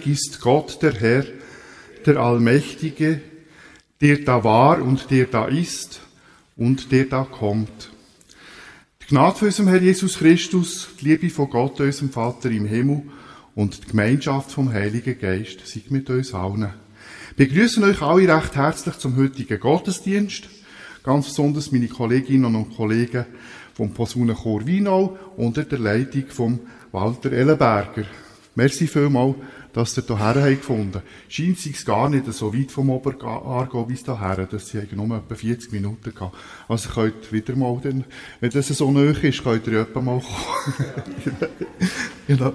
Heilig, ist Gott der Herr, der Allmächtige, der da war und der da ist und der da kommt. Die Gnade von unserem Herr Jesus Christus, die Liebe von Gott, unserem Vater im Himmel und die Gemeinschaft vom Heiligen Geist sei mit uns allen. Wir begrüßen euch alle recht herzlich zum heutigen Gottesdienst. Ganz besonders meine Kolleginnen und Kollegen vom Posaunenchor Wienau unter der Leitung von Walter Ellenberger. Merci vielmals, dass ihr hierher gefunden habt. Scheint es gar nicht so weit vom Oberargo bis hierher, dass sie nur etwa 40 Minuten gehabt. Also könnt wieder mal, dann, wenn das so nöch ist, könnt ihr etwa mal kommen. genau.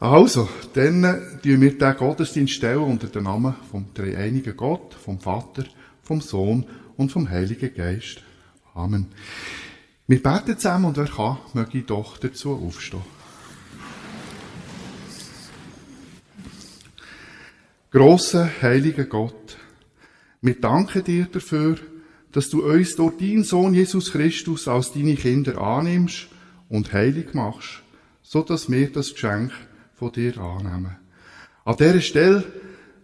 Also, dann tun wir den Gottesdienst stellen unter dem Namen vom dreieinigen Gott, vom Vater, vom Sohn und vom Heiligen Geist. Amen. Wir beten zusammen und wer kann, möge doch dazu aufstehen. Grosser, heiliger Gott, wir danken dir dafür, dass du uns durch deinen Sohn Jesus Christus als deine Kinder annimmst und heilig machst, so dass wir das Geschenk von dir annehmen. An dieser Stelle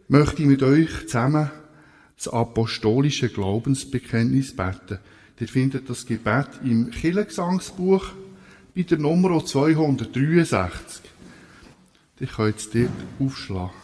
möchte ich mit euch zusammen das apostolische Glaubensbekenntnis beten. Ihr findet das Gebet im Kirchengesangsbuch bei der Nummer 263. Ich kann jetzt dort aufschlagen.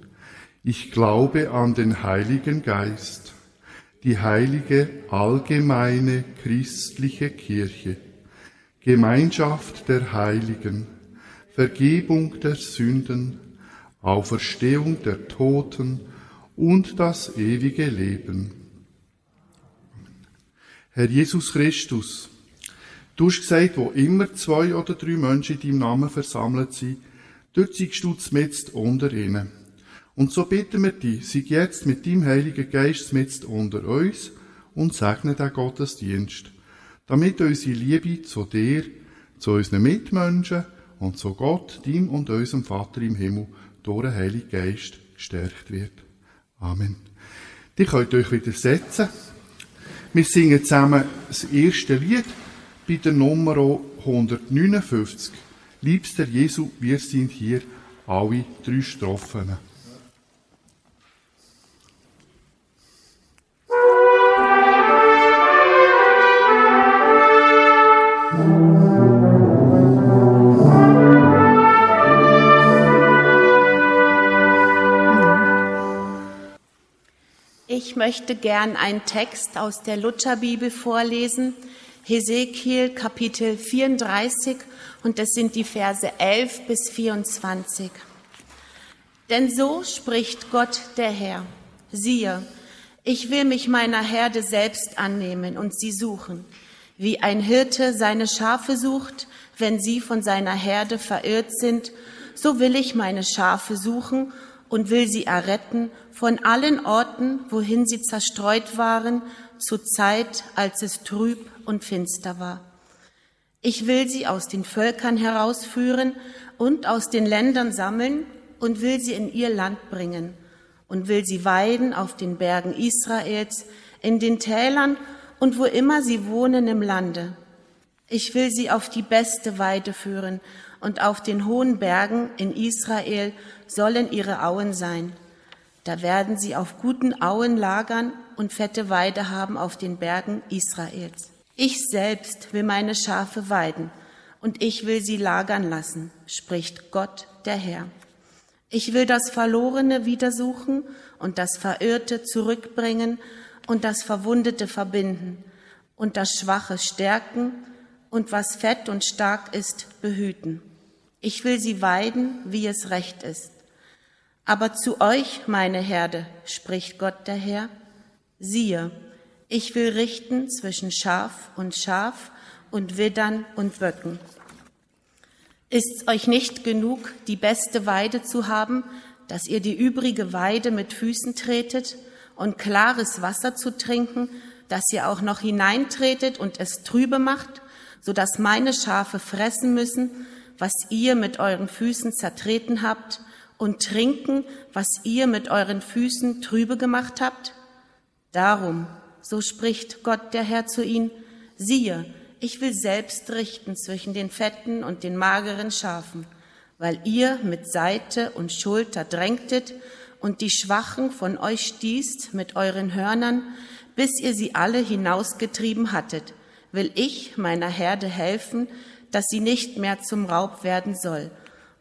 Ich glaube an den Heiligen Geist, die heilige allgemeine christliche Kirche, Gemeinschaft der Heiligen, Vergebung der Sünden, Auferstehung der Toten und das ewige Leben. Herr Jesus Christus, du hast gesagt, wo immer zwei oder drei Menschen in deinem Namen versammelt sind, dort siehst du mit unter ihnen. Und so bitten wir dich, sei jetzt mit deinem Heiligen Geist mit unter uns und segne den Gottesdienst, damit unsere Liebe zu dir, zu unseren Mitmenschen und zu Gott, deinem und unserem Vater im Himmel, durch den Heiligen Geist gestärkt wird. Amen. Die könnt euch wieder setzen. Wir singen zusammen das erste Lied bei der Nummer 159. Liebster Jesu, wir sind hier alle drei Strophen. Ich möchte gern einen Text aus der Lutherbibel vorlesen, Hesekiel Kapitel 34 und das sind die Verse 11 bis 24. Denn so spricht Gott der Herr, siehe, ich will mich meiner Herde selbst annehmen und sie suchen, wie ein Hirte seine Schafe sucht, wenn sie von seiner Herde verirrt sind, so will ich meine Schafe suchen und will sie erretten von allen Orten, wohin sie zerstreut waren, zur Zeit, als es trüb und finster war. Ich will sie aus den Völkern herausführen und aus den Ländern sammeln und will sie in ihr Land bringen und will sie weiden auf den Bergen Israels, in den Tälern und wo immer sie wohnen im Lande. Ich will sie auf die beste Weide führen und auf den hohen Bergen in Israel sollen ihre Auen sein. Da werden sie auf guten Auen lagern und fette Weide haben auf den Bergen Israels. Ich selbst will meine Schafe weiden und ich will sie lagern lassen, spricht Gott der Herr. Ich will das Verlorene wiedersuchen und das Verirrte zurückbringen und das Verwundete verbinden und das Schwache stärken und was fett und stark ist, behüten. Ich will sie weiden, wie es recht ist. Aber zu euch, meine Herde, spricht Gott der Herr, siehe, ich will richten zwischen Schaf und Schaf und Widdern und Böcken. Ist's euch nicht genug, die beste Weide zu haben, dass ihr die übrige Weide mit Füßen tretet und klares Wasser zu trinken, dass ihr auch noch hineintretet und es trübe macht, so dass meine Schafe fressen müssen, was ihr mit euren Füßen zertreten habt, und trinken, was ihr mit euren Füßen trübe gemacht habt? Darum, so spricht Gott der Herr zu ihnen, siehe, ich will selbst richten zwischen den fetten und den mageren Schafen, weil ihr mit Seite und Schulter drängtet und die Schwachen von euch stießt mit euren Hörnern, bis ihr sie alle hinausgetrieben hattet, will ich meiner Herde helfen, dass sie nicht mehr zum Raub werden soll,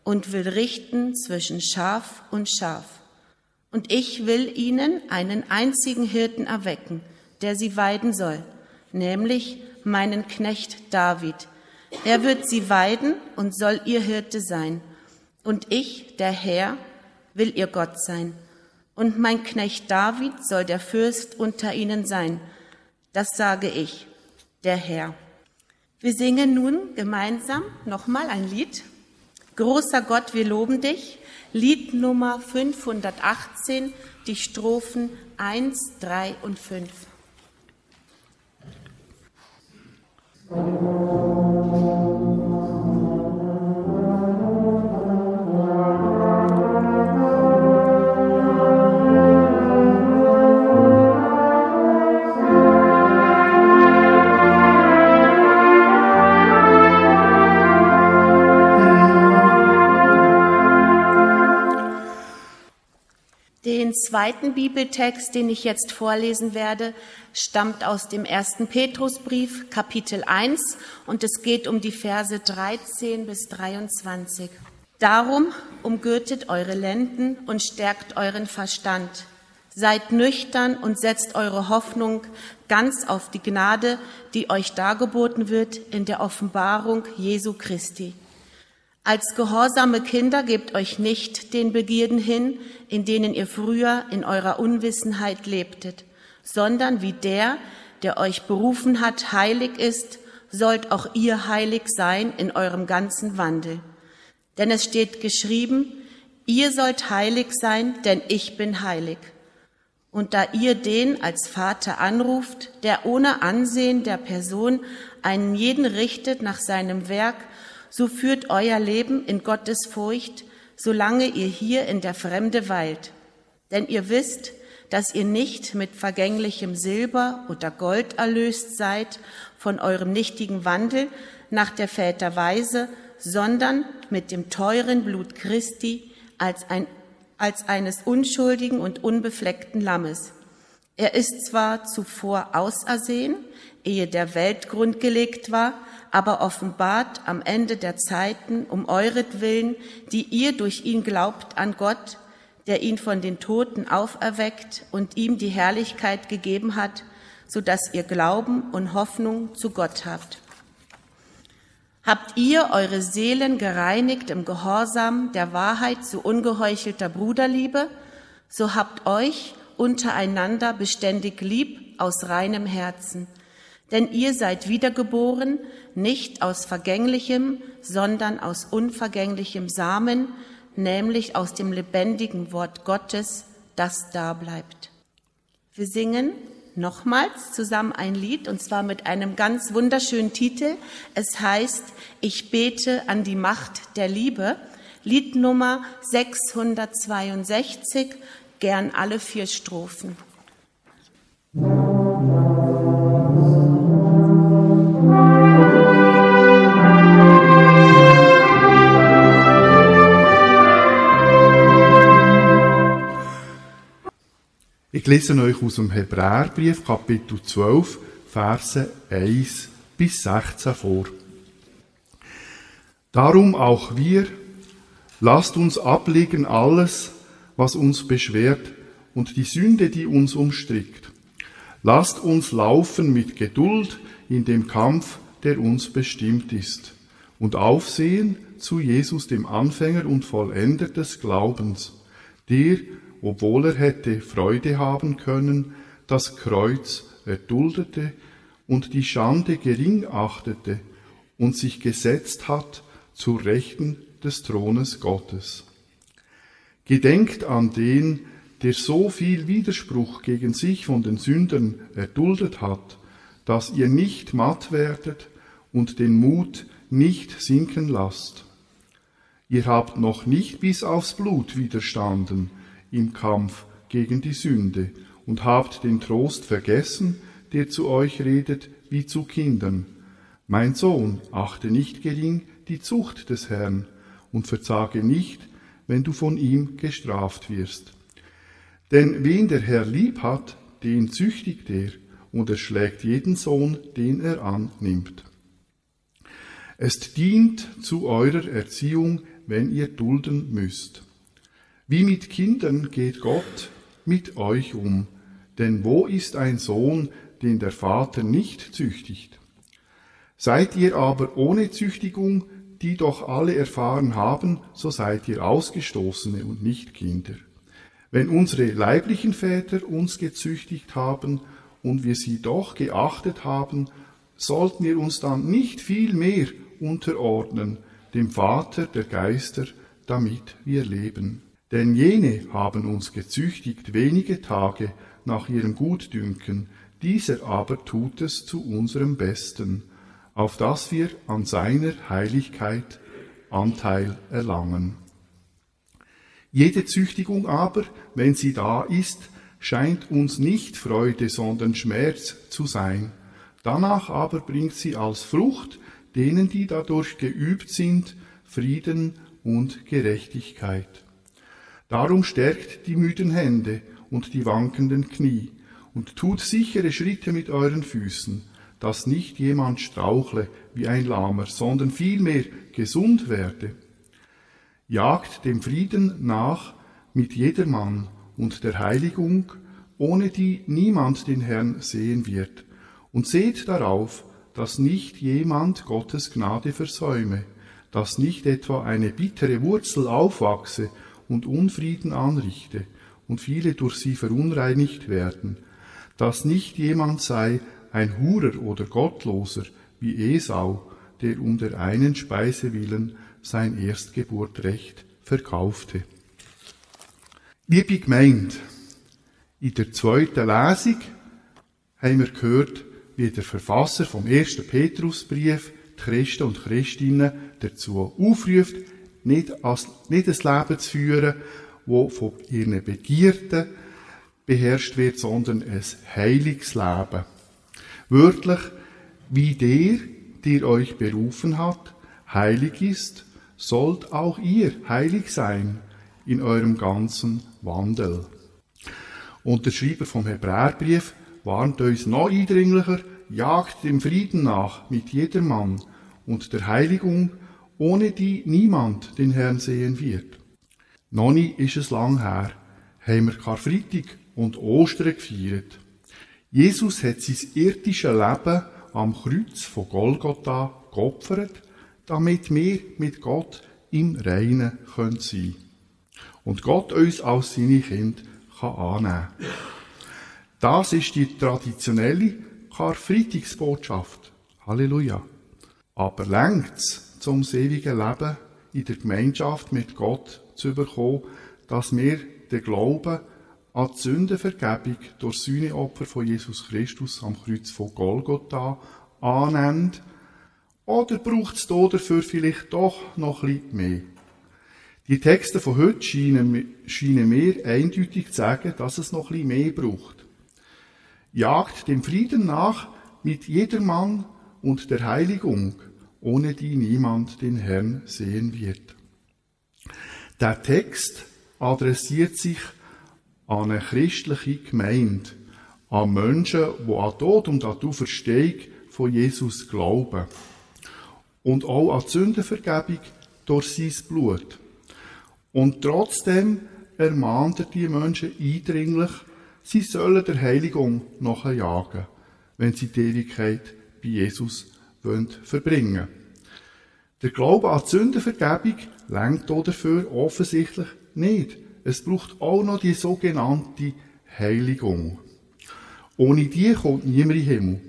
und will richten zwischen Schaf und Schaf. Und ich will ihnen einen einzigen Hirten erwecken, der sie weiden soll, nämlich meinen Knecht David. Er wird sie weiden und soll ihr Hirte sein. Und ich, der Herr, will ihr Gott sein. Und mein Knecht David soll der Fürst unter ihnen sein. Das sage ich, der Herr. Wir singen nun gemeinsam nochmal ein Lied. Großer Gott, wir loben dich. Lied Nummer 518, die Strophen 1, 3 und 5. Den zweiten Bibeltext, den ich jetzt vorlesen werde, stammt aus dem ersten Petrusbrief, Kapitel 1, und es geht um die Verse 13 bis 23. Darum umgürtet eure Lenden und stärkt euren Verstand. Seid nüchtern und setzt eure Hoffnung ganz auf die Gnade, die euch dargeboten wird in der Offenbarung Jesu Christi. Als gehorsame Kinder gebt euch nicht den Begierden hin, in denen ihr früher in eurer Unwissenheit lebtet, sondern wie der, der euch berufen hat, heilig ist, sollt auch ihr heilig sein in eurem ganzen Wandel. Denn es steht geschrieben, ihr sollt heilig sein, denn ich bin heilig. Und da ihr den als Vater anruft, der ohne Ansehen der Person einen jeden richtet nach seinem Werk, so führt euer Leben in Gottes Furcht, solange ihr hier in der Fremde weilt. Denn ihr wisst, dass ihr nicht mit vergänglichem Silber oder Gold erlöst seid von eurem nichtigen Wandel nach der Väterweise, sondern mit dem teuren Blut Christi als, ein, als eines unschuldigen und unbefleckten Lammes. Er ist zwar zuvor ausersehen, ehe der Weltgrund gelegt war, aber offenbart am Ende der Zeiten um euretwillen, die ihr durch ihn glaubt an Gott, der ihn von den Toten auferweckt und ihm die Herrlichkeit gegeben hat, so dass ihr Glauben und Hoffnung zu Gott habt. Habt ihr eure Seelen gereinigt im Gehorsam der Wahrheit zu ungeheuchelter Bruderliebe, so habt euch untereinander beständig lieb aus reinem Herzen denn ihr seid wiedergeboren, nicht aus vergänglichem, sondern aus unvergänglichem Samen, nämlich aus dem lebendigen Wort Gottes, das da bleibt. Wir singen nochmals zusammen ein Lied, und zwar mit einem ganz wunderschönen Titel. Es heißt, ich bete an die Macht der Liebe. Lied Nummer 662, gern alle vier Strophen. Ich lese euch aus dem Hebräerbrief, Kapitel 12, Verse 1 bis 16 vor. Darum auch wir, Lasst uns ablegen alles, was uns beschwert und die Sünde, die uns umstrickt. Lasst uns laufen mit Geduld in dem Kampf, der uns bestimmt ist, und aufsehen zu Jesus, dem Anfänger und Vollender des Glaubens, der, obwohl er hätte Freude haben können, das Kreuz erduldete und die Schande gering achtete und sich gesetzt hat zur Rechten des Thrones Gottes. Gedenkt an den, der so viel Widerspruch gegen sich von den Sündern erduldet hat, dass ihr nicht matt werdet und den Mut nicht sinken lasst. Ihr habt noch nicht bis aufs Blut widerstanden im Kampf gegen die Sünde und habt den Trost vergessen, der zu euch redet wie zu Kindern. Mein Sohn, achte nicht gering die Zucht des Herrn und verzage nicht, wenn du von ihm gestraft wirst. Denn wen der Herr lieb hat, den züchtigt er, und er schlägt jeden Sohn, den er annimmt. Es dient zu eurer Erziehung, wenn ihr dulden müsst. Wie mit Kindern geht Gott mit euch um, denn wo ist ein Sohn, den der Vater nicht züchtigt? Seid ihr aber ohne Züchtigung, die doch alle erfahren haben, so seid ihr Ausgestoßene und nicht Kinder. Wenn unsere leiblichen Väter uns gezüchtigt haben und wir sie doch geachtet haben, sollten wir uns dann nicht viel mehr unterordnen, dem Vater der Geister, damit wir leben. Denn jene haben uns gezüchtigt wenige Tage nach ihrem Gutdünken, dieser aber tut es zu unserem Besten, auf dass wir an seiner Heiligkeit Anteil erlangen. Jede Züchtigung aber, wenn sie da ist, scheint uns nicht Freude, sondern Schmerz zu sein. Danach aber bringt sie als Frucht denen, die dadurch geübt sind, Frieden und Gerechtigkeit. Darum stärkt die müden Hände und die wankenden Knie und tut sichere Schritte mit euren Füßen, dass nicht jemand strauchle wie ein Lahmer, sondern vielmehr gesund werde. Jagt dem Frieden nach mit jedermann und der Heiligung, ohne die niemand den Herrn sehen wird, und seht darauf, dass nicht jemand Gottes Gnade versäume, dass nicht etwa eine bittere Wurzel aufwachse und Unfrieden anrichte und viele durch sie verunreinigt werden, dass nicht jemand sei, ein Hurer oder Gottloser wie Esau, der um der einen Speise willen sein Erstgeburtrecht verkaufte. Liebe Gemeinde, in der zweiten Lesung haben wir gehört, wie der Verfasser vom ersten Petrusbrief die Christen und Christinnen dazu aufruft, nicht, als, nicht ein Leben zu führen, wo von ihren Begierden beherrscht wird, sondern ein heiliges Leben. Wörtlich, wie der, der euch berufen hat, heilig ist, sollt auch ihr heilig sein in eurem ganzen Wandel. Und der Schreiber vom Hebräerbrief warnt uns noch eindringlicher, jagt dem Frieden nach mit jedermann und der Heiligung, ohne die niemand den Herrn sehen wird. Noch nie ist es lang her, haben wir Karfreitag und Ostern gefeiert. Jesus hat sein irdisches Leben am Kreuz von Golgotha geopfert, damit wir mit Gott im Reinen sein können Und Gott uns als seine Kinder kann annehmen Das ist die traditionelle Karfreitagsbotschaft. Halleluja. Aber längt's zum ewigen Leben in der Gemeinschaft mit Gott zu bekommen, dass wir den Glauben an die Sündenvergebung durch Sühneopfer von Jesus Christus am Kreuz von Golgotha annimmt, oder braucht es dafür vielleicht doch noch bisschen mehr? Die Texte von heute scheinen, scheinen mir eindeutig zu sagen, dass es noch bisschen mehr braucht. Jagt dem Frieden nach mit jedermann und der Heiligung, ohne die niemand den Herrn sehen wird. Der Text adressiert sich an eine christliche Gemeinde, an Menschen, die an Tod und an die Verstehung von Jesus glauben. Und auch an die Sündenvergebung durch sein Blut. Und trotzdem ermahnt er die Menschen eindringlich, sie sollen der Heiligung nachjagen, wenn sie die Ewigkeit bei Jesus verbringen Der Glaube an die Sündenvergebung lenkt dafür offensichtlich nicht. Es braucht auch noch die sogenannte Heiligung. Ohne die kommt niemand in den Himmel.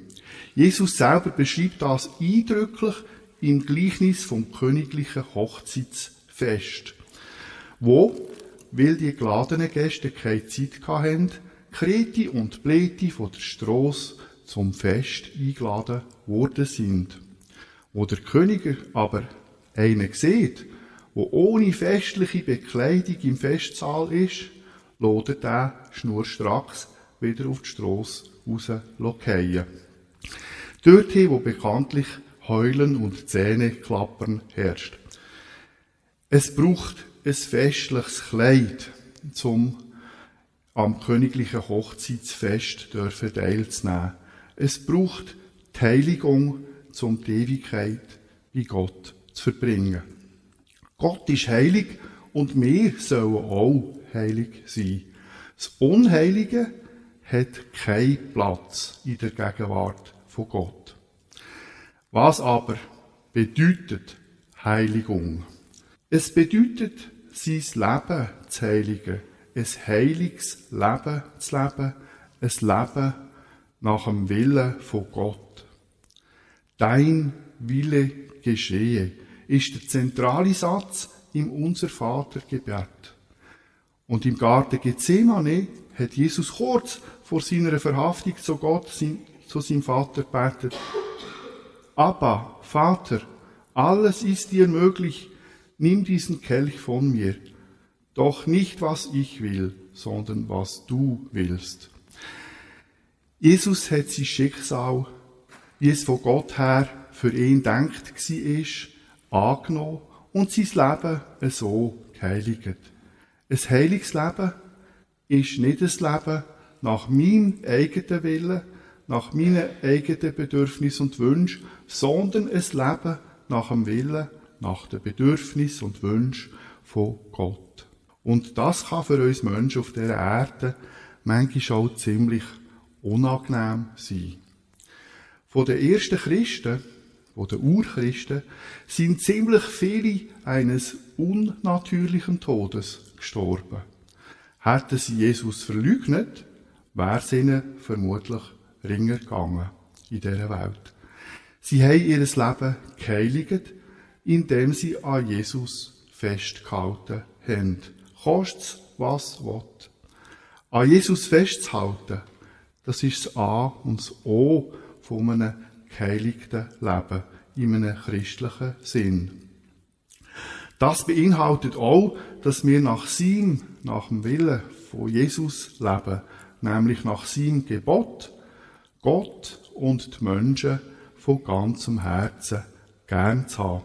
Jesus selber beschreibt das eindrücklich im Gleichnis vom königlichen Hochzeitsfest, wo, weil die geladenen Gäste keine Zeit hatten, Kreti und Pleti von der Strasse zum Fest eingeladen worden sind. Wo der König aber einen sieht, wo ohne festliche Bekleidung im Festsaal ist, lodet er schnurstracks wieder auf die Strasse raus fallen. Dorthin, wo bekanntlich Heulen und Zähneklappern herrscht. Es braucht ein festliches Kleid, zum am königlichen Hochzeitsfest teilzunehmen. Es braucht die Heiligung, um die Ewigkeit bei Gott zu verbringen. Gott ist heilig und wir sollen auch heilig sein. Das Unheilige hat keinen Platz in der Gegenwart von Gott. Was aber bedeutet Heiligung? Es bedeutet, sein Leben zu heiligen, ein heiliges Leben zu leben, ein Leben nach dem Willen von Gott. Dein Wille geschehe ist der zentrale Satz im Unser Vater Gebet. Und im Garten Gethsemane hat Jesus kurz vor seiner Verhaftung zu Gott, zu seinem Vater betet. Abba, Vater, alles ist dir möglich, nimm diesen Kelch von mir. Doch nicht, was ich will, sondern was du willst. Jesus hat sein Schicksal, wie es von Gott her für ihn denkt war, angenommen und sein Leben so geheiligt. Ein heiliges Leben ist nicht ein Leben nach meinem eigenen Willen, nach meinen eigenen Bedürfnissen und Wünschen, sondern ein Leben nach dem Willen, nach den Bedürfnissen und Wünschen von Gott. Und das kann für uns Menschen auf dieser Erde manchmal auch ziemlich unangenehm sein. Von den ersten Christen, von den Urchristen, sind ziemlich viele eines unnatürlichen Todes gestorben. Hätten sie Jesus verleugnet, wäre es ihnen vermutlich ringer gegangen in dieser Welt. Sie haben ihr Leben geheiligt, indem sie an Jesus festgehalten haben. Kostet was will. An Jesus festzuhalten, das ist das A und das O von einem geheiligten Leben in einem christlichen Sinn. Das beinhaltet auch, dass wir nach seinem, nach dem Willen von Jesus leben, nämlich nach seinem Gebot, Gott und die Menschen von ganzem Herzen gern zu haben,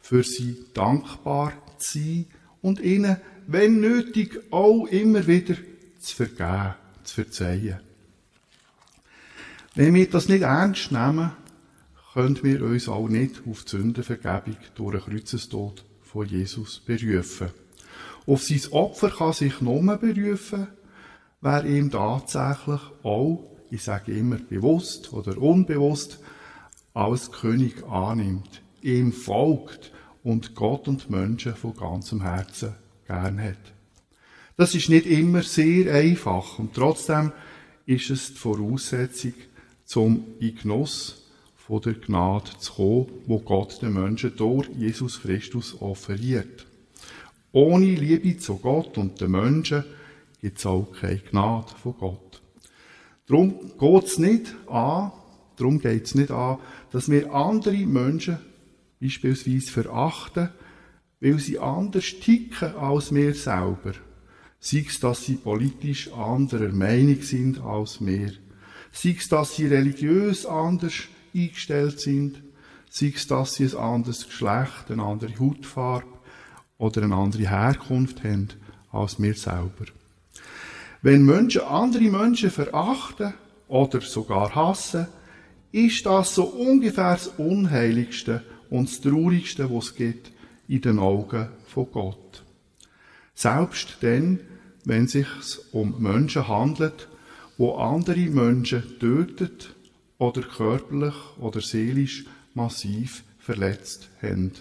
für sie dankbar zu sein und ihnen, wenn nötig, auch immer wieder zu vergeben, zu verzeihen. Wenn wir das nicht ernst nehmen, können wir uns auch nicht auf die Sündenvergebung durch den Kreuzestod von Jesus berufen. Auf sein Opfer kann sich nur berufen, wer ihm tatsächlich auch, ich sage immer bewusst oder unbewusst, als König annimmt, ihm folgt und Gott und Menschen von ganzem Herzen gern hat. Das ist nicht immer sehr einfach und trotzdem ist es die Voraussetzung, zum in von der Gnade zu kommen, wo Gott den Menschen durch Jesus Christus offeriert. Ohne Liebe zu Gott und den Menschen gibt es auch keine Gnade von Gott. Darum geht es nicht an, darum geht es nicht an, dass wir andere Menschen beispielsweise verachten, weil sie anders ticken als wir selber. Sei es, dass sie politisch anderer Meinung sind als wir sei es, dass sie religiös anders eingestellt sind, sei es, dass sie ein anderes Geschlecht, eine andere Hautfarbe oder eine andere Herkunft haben als wir selber. Wenn Menschen andere Menschen verachten oder sogar hassen, ist das so ungefähr das Unheiligste und das Traurigste, was es gibt in den Augen von Gott. Selbst dann, wenn es sich um Menschen handelt, wo andere Menschen tötet oder körperlich oder seelisch massiv verletzt haben.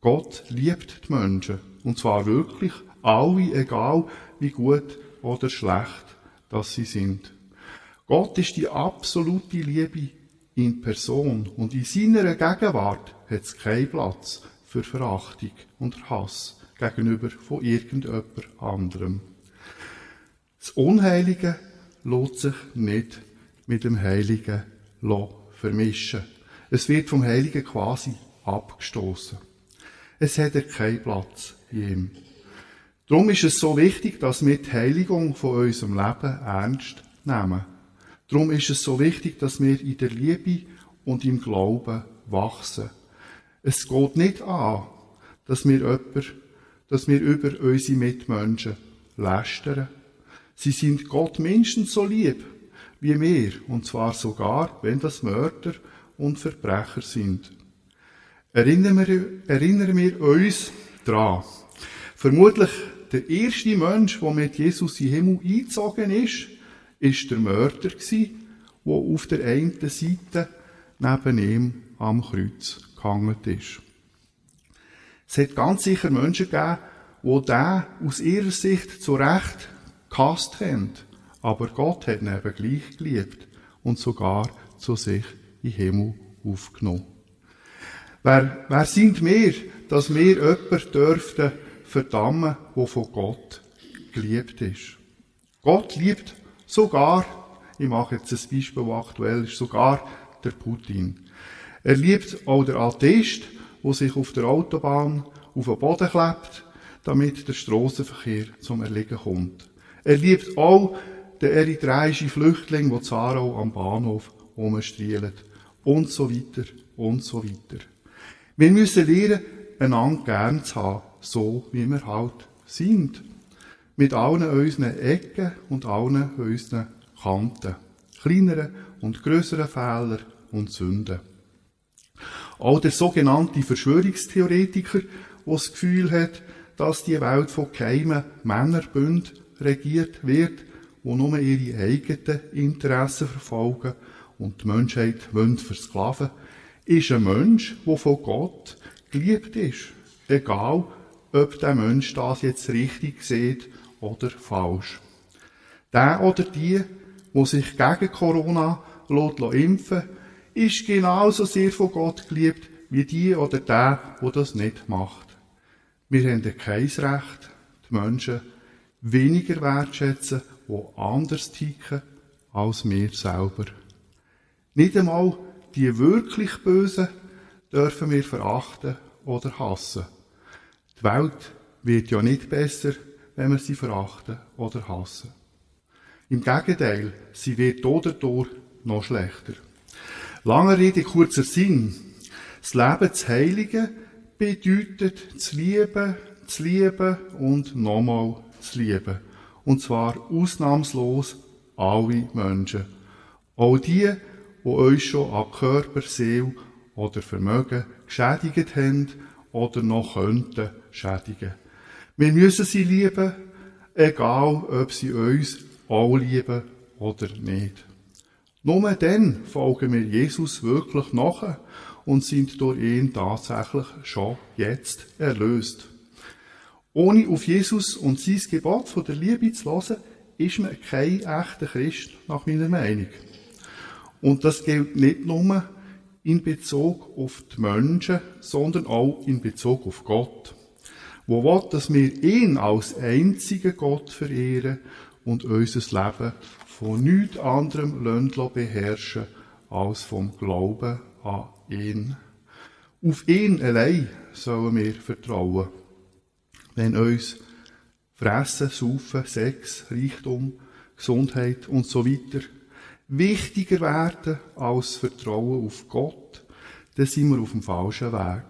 Gott liebt die Menschen, und zwar wirklich alle, egal wie gut oder schlecht dass sie sind. Gott ist die absolute Liebe in Person und in seiner Gegenwart hat es keinen Platz für Verachtung und Hass gegenüber von irgendjemand anderem. Das Unheilige lässt sich nicht mit dem Heiligen vermischen. Es wird vom Heiligen quasi abgestoßen. Es hat keinen Platz in ihm. Darum ist es so wichtig, dass wir die Heiligung von unserem Leben ernst nehmen. Darum ist es so wichtig, dass wir in der Liebe und im Glauben wachsen. Es geht nicht an, dass wir, jemand, dass wir über unsere Mitmenschen lästern. Sie sind Gott mindestens so lieb wie wir, und zwar sogar, wenn das Mörder und Verbrecher sind. Erinnern wir, erinnern wir uns daran. Vermutlich der erste Mensch, der mit Jesus in den Himmel eingezogen ist, ist der Mörder gewesen, der auf der einen Seite neben ihm am Kreuz gehangen ist. Es hat ganz sicher Menschen gegeben, die den aus ihrer Sicht zu Recht gehasst haben. Aber Gott hat ihn eben gleich geliebt und sogar zu sich in Himmel aufgenommen. Wer, wer sind wir, dass wir jemanden dürften verdammen, der von Gott geliebt ist? Gott liebt sogar, ich mache jetzt ein Beispiel, das aktuell ist, sogar der Putin. Er liebt auch der Atheist, der sich auf der Autobahn auf den Boden klebt, damit der Strassenverkehr zum Erliegen kommt. Er liebt auch den eritreischen Flüchtling, der Zarau am Bahnhof rumstrielt. Und so weiter und so weiter. Wir müssen lernen, einander gern zu haben, so wie wir halt sind. Mit allen unseren Ecken und allen unseren Kanten. Kleineren und größeren Fehler und Sünden. Auch der sogenannte Verschwörungstheoretiker, der das Gefühl hat, dass die Welt von geheimen Männerbünden regiert wird, die nur ihre eigenen Interessen verfolgen und die Menschheit versklaven wollen, ist ein Mensch, der von Gott geliebt ist. Egal, ob der Mensch das jetzt richtig sieht oder falsch. Der oder die, wo sich gegen Corona impfen ist genauso sehr von Gott geliebt wie die oder der, wo das nicht macht. Wir haben kein Recht, die Menschen weniger wertschätzen, die anders ticken als wir selber. Nicht einmal die wirklich Bösen dürfen wir verachten oder hassen. Die Welt wird ja nicht besser, wenn wir sie verachten oder hassen. Im Gegenteil, sie wird dadurch noch schlechter. Lange Rede, kurzer Sinn. Das Leben zu heiligen bedeutet zu lieben, zu lieben und nochmal zu lieben. Und zwar ausnahmslos alle Menschen. Auch die, die euch schon an Körper, Seele oder Vermögen geschädigt haben oder noch könnten schädigen. Wir müssen sie lieben, egal ob sie uns auch lieben oder nicht. Nur dann folgen wir Jesus wirklich nach und sind durch ihn tatsächlich schon jetzt erlöst. Ohne auf Jesus und sein Gebot von der Liebe zu hören, ist man kein echter Christ, nach meiner Meinung. Und das gilt nicht nur in Bezug auf die Menschen, sondern auch in Bezug auf Gott. Wo will, dass wir ihn als einzigen Gott verehren und unser Leben von nichts anderem beherrschen als vom Glauben an ihn. Auf ihn allein sollen wir vertrauen. Wenn uns Fressen, Saufen, Sex, Reichtum, Gesundheit und so weiter wichtiger werden als Vertrauen auf Gott, dann sind wir auf dem falschen Weg.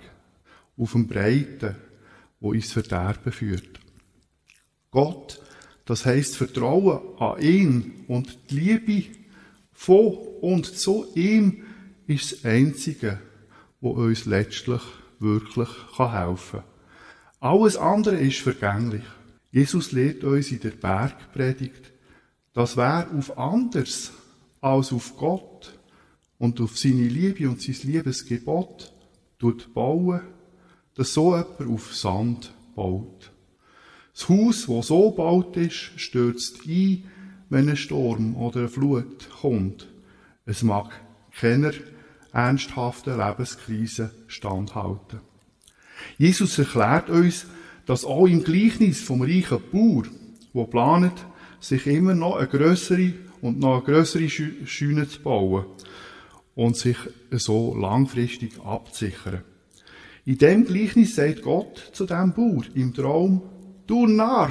Auf dem Breiten, wo uns Verderben führt. Gott, das heißt Vertrauen an ihn und die Liebe von und zu ihm ist das Einzige, wo uns letztlich wirklich helfen kann. Alles andere ist vergänglich. Jesus lehrt uns in der Bergpredigt, dass wer auf anders als auf Gott und auf seine Liebe und sein Liebesgebot tut bauen, dass so jemand auf Sand baut. Das Haus, das so gebaut ist, stürzt ein, wenn ein Sturm oder eine Flut kommt. Es mag keiner ernsthaften Lebenskrise standhalten. Jesus erklärt uns, dass auch im Gleichnis vom reichen Bauer, der planet, sich immer noch eine größere und noch eine größere Scheune zu bauen und sich so langfristig abzusichern. In dem Gleichnis sagt Gott zu dem Bauer im Traum, du Narr,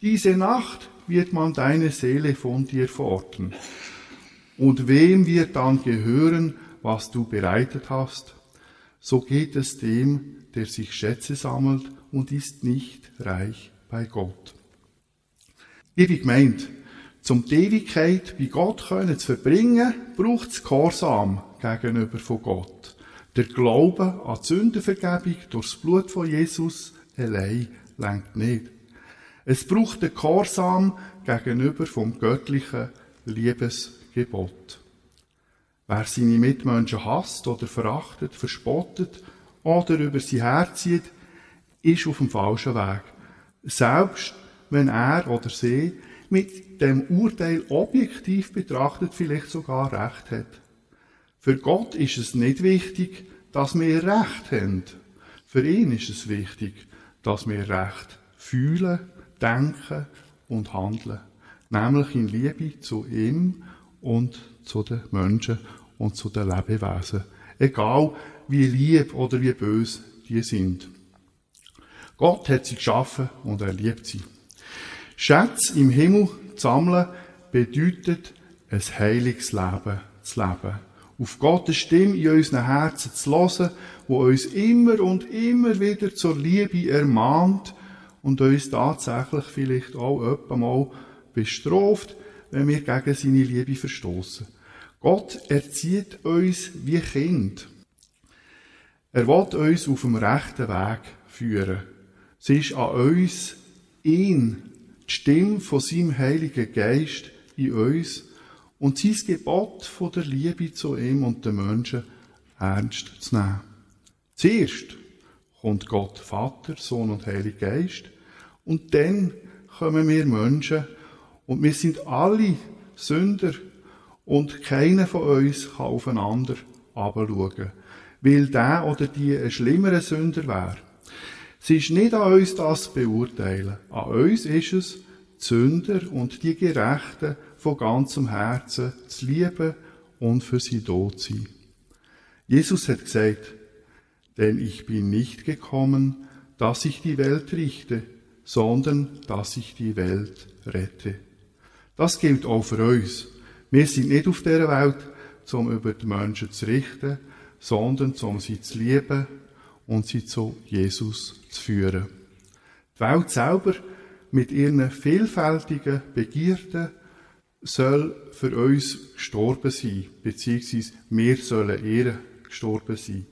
diese Nacht wird man deine Seele von dir fordern. Und wem wird dann gehören, was du bereitet hast? So geht es dem, der sich Schätze sammelt und ist nicht reich bei Gott. Liebe Gemeinde, zum die Ewigkeit bei Gott können zu verbringen, braucht es Gehorsam gegenüber von Gott. Der Glaube an die Sündenvergebung durch das Blut von Jesus allein lenkt nicht. Es braucht den Gehorsam gegenüber vom göttlichen Liebesgebot. Wer seine Mitmenschen hasst oder verachtet, verspottet oder über sie herzieht, ist auf dem falschen Weg. Selbst wenn er oder sie mit dem Urteil objektiv betrachtet vielleicht sogar Recht hat. Für Gott ist es nicht wichtig, dass wir Recht haben. Für ihn ist es wichtig, dass wir Recht fühlen, denken und handeln. Nämlich in Liebe zu ihm und zu den Menschen und zu den Lebewesen. Egal wie lieb oder wie bös die sind. Gott hat sie geschaffen und er liebt sie. Schätze im Himmel zu sammeln bedeutet, ein heiliges Leben zu leben. Auf Gottes Stimme in unseren Herzen zu hören, wo uns immer und immer wieder zur Liebe ermahnt und uns tatsächlich vielleicht auch mal bestraft, wenn wir gegen seine Liebe verstoßen. Gott erzieht uns wie Kind. Er will uns auf dem rechten Weg führen. Es ist an uns, ihn, die Stimme von seinem Heiligen Geist in uns und sein Gebot von der Liebe zu ihm und den Menschen ernst zu nehmen. Zuerst kommt Gott Vater, Sohn und Heiliger Geist und dann kommen wir Menschen und wir sind alle Sünder und keiner von uns kann aufeinander abschauen weil der oder die ein schlimmerer Sünder wäre. Es ist nicht an uns, das zu beurteilen. An uns ist es, die Sünder und die Gerechten von ganzem Herzen zu lieben und für sie tot zu sein. Jesus hat gesagt, denn ich bin nicht gekommen, dass ich die Welt richte, sondern dass ich die Welt rette. Das gilt auch für uns. Wir sind nicht auf der Welt, um über die Menschen zu richten, sondern um sie zu lieben und sie zu Jesus zu führen. Die Welt selber mit ihren vielfältigen Begierden soll für uns gestorben sein, beziehungsweise wir sollen ihr gestorben sein.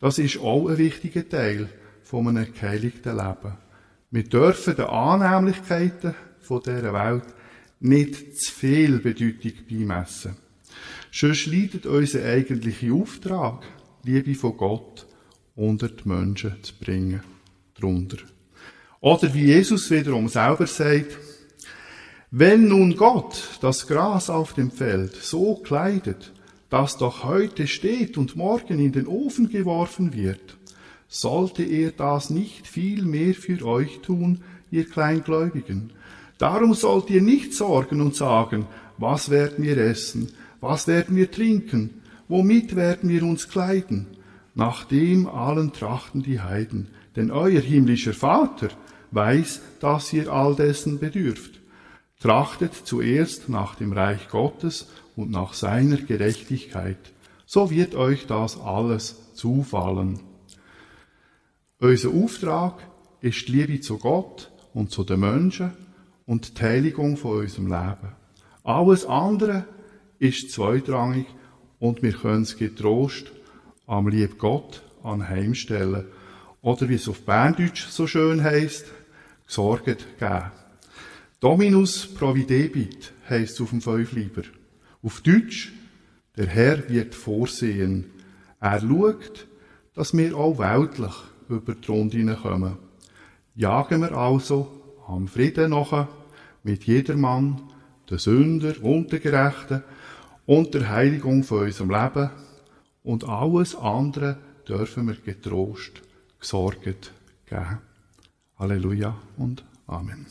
Das ist auch ein wichtiger Teil von einem geheiligten Leben. Wir dürfen den Annehmlichkeiten dieser Welt nicht zu viel Bedeutung beimessen. Sonst leidet unser eigentlicher Auftrag, Liebe von Gott unter die Menschen zu bringen. Drunter. Oder wie Jesus wiederum selber sagt, wenn nun Gott das Gras auf dem Feld so kleidet, das doch heute steht und morgen in den Ofen geworfen wird, sollte er das nicht viel mehr für euch tun, ihr Kleingläubigen. Darum sollt ihr nicht sorgen und sagen, was werden wir essen, was werden wir trinken, womit werden wir uns kleiden? Nach dem allen trachten die Heiden, denn euer himmlischer Vater weiß, dass ihr all dessen bedürft. Trachtet zuerst nach dem Reich Gottes und nach seiner Gerechtigkeit, so wird euch das alles zufallen. Unser Auftrag ist Liebe zu Gott und zu den Menschen und die Heiligung von unserem Leben. Alles andere ist zweitrangig und wir können es getrost am lieb Gott anheimstellen Oder wie es auf Berndeutsch so schön heißt, gesorgt geben. Dominus providebit heißt es auf dem Fünfliber. Auf Deutsch, der Herr wird vorsehen. Er schaut, dass wir auch weltlich über die Runde kommen. Jagen wir also am Frieden nach, mit jedermann, der Sünder und der Gerechten und der Heiligung von unserem Leben und alles andere dürfen wir getrost, gesorgt geben. Halleluja und Amen.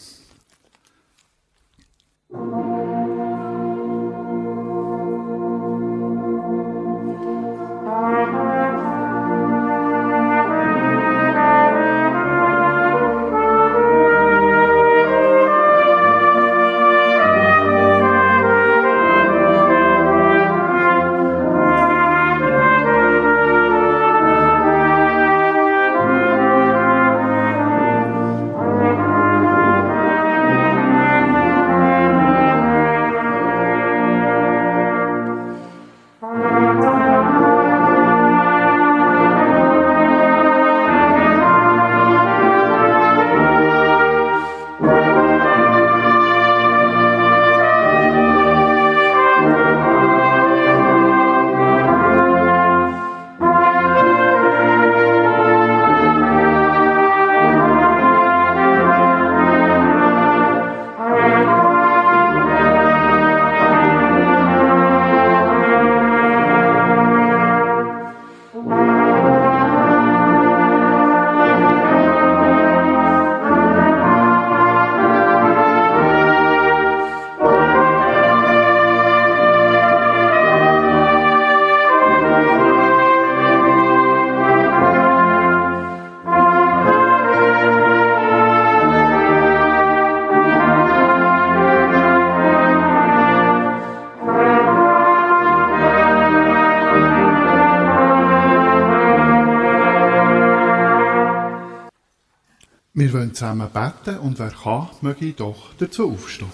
Wir wollen zusammen beten und wer kann, möge doch dazu aufstehen.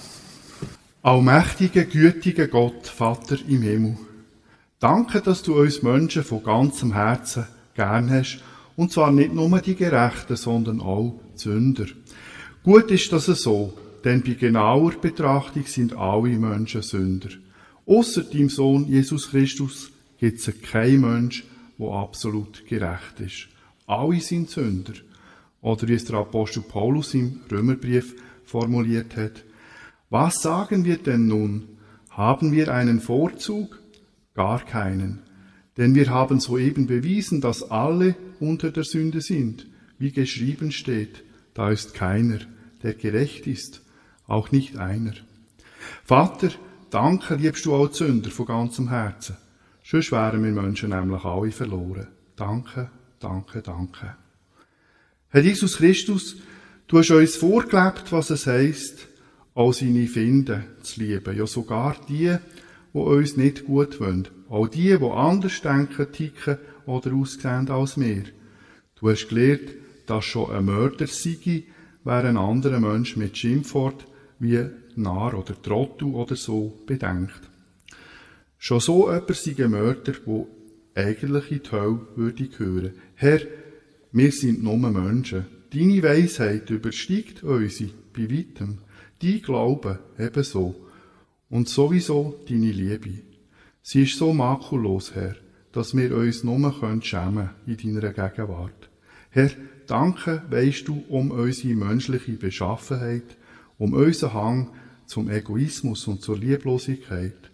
Allmächtiger, gütiger Gott, Vater im Himmel, danke, dass du uns Menschen von ganzem Herzen gern hast, und zwar nicht nur die Gerechten, sondern auch die Sünder. Gut ist das so, denn bei genauer Betrachtung sind alle Menschen Sünder. Außer dem Sohn Jesus Christus gibt es keinen Mensch, der absolut gerecht ist. Alle sind Sünder. Oder wie es der Apostel Paulus im Römerbrief formuliert hat. Was sagen wir denn nun? Haben wir einen Vorzug? Gar keinen. Denn wir haben soeben bewiesen, dass alle unter der Sünde sind. Wie geschrieben steht, da ist keiner, der gerecht ist, auch nicht einer. Vater, danke liebst du auch Sünder von ganzem Herzen. Sonst wären wir Menschen nämlich alle verloren. Danke, danke, danke. Herr Jesus Christus, du hast uns vorgelebt, was es heisst, all seine Finden zu lieben. Ja, sogar die, die uns nicht gut wollen. Auch die, die anders denken, ticken oder aussehen als wir. Du hast gelernt, dass schon ein Mörder sei, wer ein anderer Mensch mit Schimpfwort wie Narr oder Trottel oder so bedenkt. Schon so jemand sei ein Mörder, der eigentlich in die Hölle würde gehören. Herr, wir sind nur Menschen. Deine Weisheit übersteigt unsere bei weitem. Dein Glaube ebenso. Und sowieso deine Liebe. Sie ist so makellos, Herr, dass wir uns nur schämen können in deiner Gegenwart. Herr, danke weisst du um unsere menschliche Beschaffenheit, um unseren Hang zum Egoismus und zur Lieblosigkeit.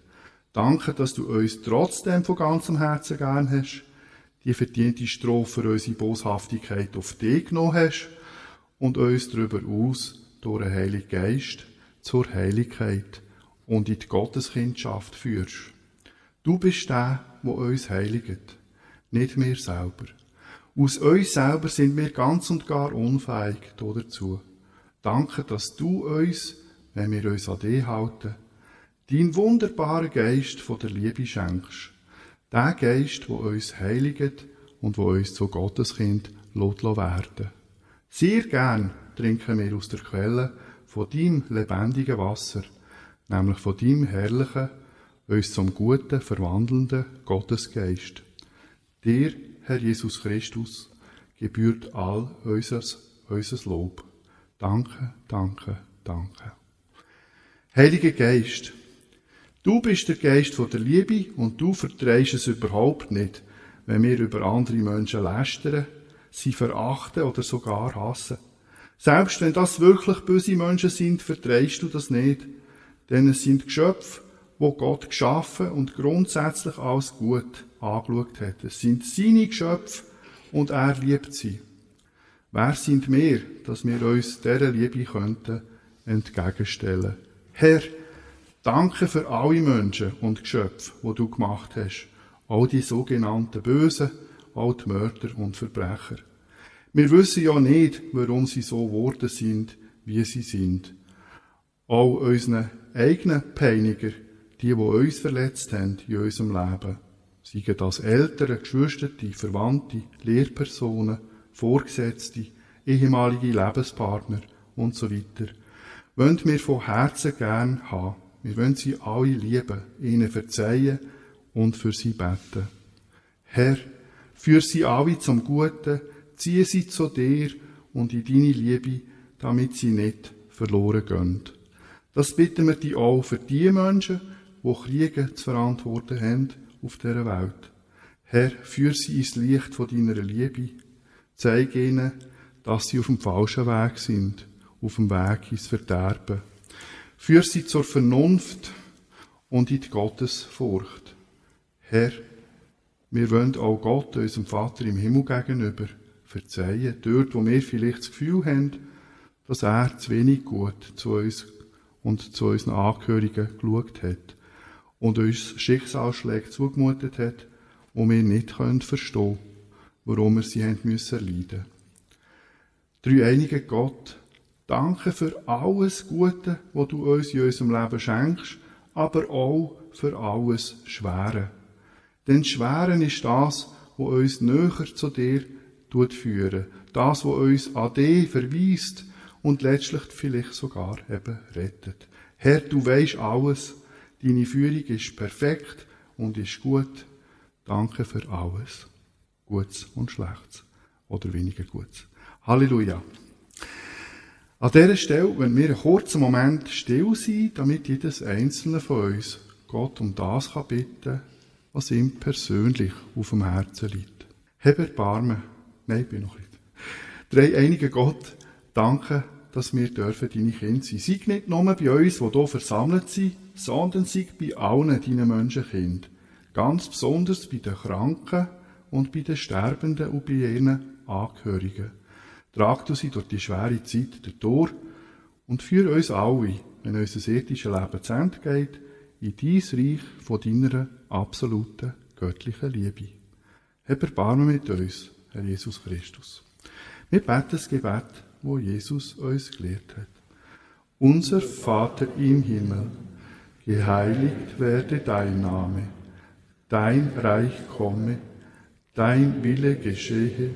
Danke, dass du uns trotzdem von ganzem Herzen gern hast die verdiente Strophe für unsere Boshaftigkeit auf dich genommen hast und uns darüber aus durch den Heiligen Geist zur Heiligkeit und in die Gotteskindschaft führst. Du bist der, der uns heiligt, nicht wir selber. Aus uns selber sind wir ganz und gar unfähig dazu. Danke, dass du uns, wenn wir uns an dich halten, deinen wunderbaren Geist von der Liebe schenkst der Geist, der uns heiligt und wo uns zu Gotteskind werden Sehr gern trinken wir aus der Quelle von deinem lebendigen Wasser, nämlich von deinem herrlichen, uns zum Guten verwandelnden Gottesgeist. Dir, Herr Jesus Christus, gebührt all unser, unser Lob. Danke, danke, danke. Heiliger Geist, du bist der Geist von der Liebe und du vertreibst es überhaupt nicht, wenn wir über andere Menschen lästern, sie verachten oder sogar hassen. Selbst wenn das wirklich böse Menschen sind, vertreibst du das nicht, denn es sind Geschöpfe, wo Gott geschaffen und grundsätzlich alles gut angeschaut hat. Es sind seine Geschöpfe und er liebt sie. Wer sind wir, dass wir uns dieser Liebe könnten entgegenstellen? Herr, danke für alle Menschen und Geschöpfe, wo du gemacht hast. All die sogenannten Bösen, all die Mörder und Verbrecher. Wir wissen ja nicht, warum sie so geworden sind, wie sie sind. Auch unseren eigenen Peiniger, die, die uns verletzt haben in unserem Leben, seien das Eltern, Geschwister, Verwandte, Lehrpersonen, Vorgesetzte, ehemalige Lebenspartner und so weiter, wollen wir von Herzen gern haben. Wir wollen sie alle lieben, ihnen verzeihen und für sie beten. Herr, führ sie alle zum Guten, ziehe sie zu dir und in deine Liebe, damit sie nicht verloren gehen. Das bitten wir dich auch für die Menschen, die Kriege zu verantworten haben auf dieser Welt. Herr, führ sie ins Licht von deiner Liebe. Zeig ihnen, dass sie auf dem falschen Weg sind, auf dem Weg ins Verderben. Führ sie zur Vernunft und in die Gottesfurcht. Herr, wir wollen auch Gott, unserem Vater im Himmel gegenüber, verzeihen, dort, wo wir vielleicht das Gefühl haben, dass er zu wenig gut zu uns und zu unseren Angehörigen geschaut hat und uns Schicksalsschläge zugemutet hat, wo wir nicht verstehen können, warum wir sie haben müssen leiden. Dreieinige Gott, danke für alles Gute, was du uns in unserem Leben schenkst, aber auch für alles Schwere. Denn Schweren ist das, was uns näher zu dir führen. Das, was uns an dich verweist und letztlich vielleicht sogar eben rettet. Herr, du weißt alles, Deine Führung ist perfekt und ist gut. Danke für alles. Gutes und Schlechtes. Oder weniger Gutes. Halleluja. An dieser Stelle, wenn wir einen kurzen Moment still sind, damit jedes einzelne von uns Gott um das kann bitten, was ihm persönlich auf dem Herzen liegt. Hab Erbarmen. Nein, ich bin noch nicht. Drei einige Gott, danke, dass wir dürfen deine Kinder sein. Sei nicht nur bei uns, die hier versammelt sind, sondern sei bei allen deinen Menschenkind. Ganz besonders bei den Kranken und bei den Sterbenden und bei ihren Angehörigen. Trag du sie durch die schwere Zeit durch und führe uns alle, wenn unser irdisches Leben zu Ende geht, in dein Reich von deiner absoluten göttlichen Liebe. Hab Erbarmen mit uns, Herr Jesus Christus. Wir beten das Gebet, wo Jesus uns gelehrt hat. Unser Vater im Himmel, geheiligt werde dein Name, dein Reich komme, dein Wille geschehe,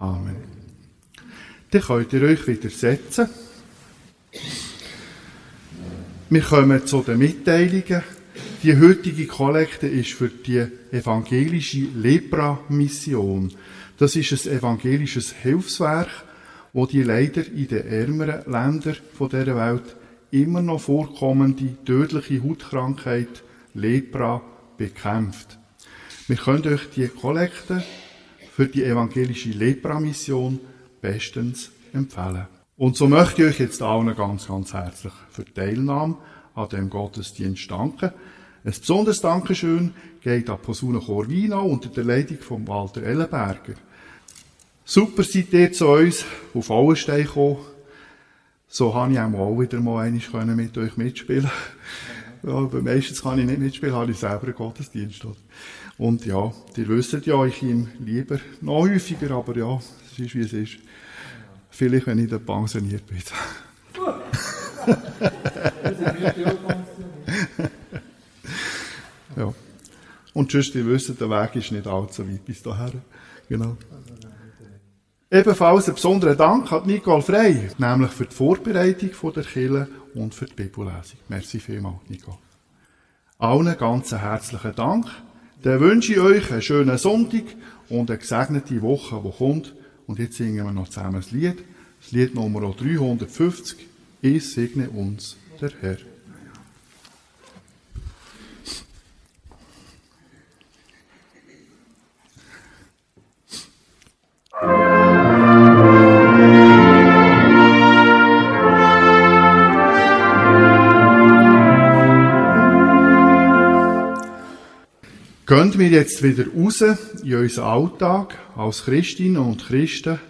Amen. Dann könnt ihr euch wieder setzen. Wir kommen zu den Mitteilungen. Die heutige Kollekte ist für die evangelische Lepra-Mission. Das ist ein evangelisches Hilfswerk, wo die leider in den ärmeren Ländern dieser Welt immer noch vorkommende tödliche Hautkrankheit Lepra bekämpft. Wir können euch die Kollekte für die evangelische Lepra-Mission bestens empfehlen. Und so möchte ich euch jetzt allen ganz, ganz herzlich für die Teilnahme an dem Gottesdienst danken. Ein besonderes Dankeschön geht an Posaunenchor Weinau unter der Leitung von Walter Ellenberger. Super seid ihr zu uns auf Auenstein gekommen so habe ich auch wieder mal einmal mit euch mitspielen Ja, aber meistens kann ich nicht mitspielen, habe ich selber einen Gottesdienst. Oder? Und ja, ihr wisst ja, ich ihm lieber noch häufiger, aber ja, es ist wie es ist. Vielleicht, wenn ich dann pensioniert bin. ja. Und sonst, ihr wisst, der Weg ist nicht allzu weit bis dahin. Genau. Ebenfalls einen besonderen Dank hat Nicole Frey, nämlich für die Vorbereitung der Kille und für die Bibellesung. Merci vielmals, Nicole. Allen ganz herzlichen Dank. Dann wünsche ich euch einen schönen Sonntag und eine gesegnete Woche, die kommt. Und jetzt singen wir noch zusammen das Lied. Das Lied Nummer 350. Ich segne uns, der Herr. Gehen wir jetzt wieder raus in unseren Alltag als Christinnen und Christen,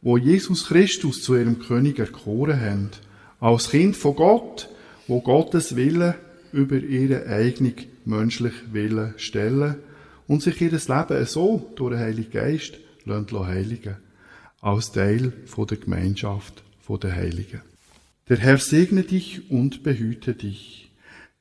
wo Jesus Christus zu ihrem König erkoren haben. Als Kind von Gott, wo Gottes Wille über ihren eigenen menschlichen Willen stellen und sich ihr Leben so durch den Heiligen Geist heiligen als Teil der Gemeinschaft der Heiligen. Der Herr segne dich und behüte dich.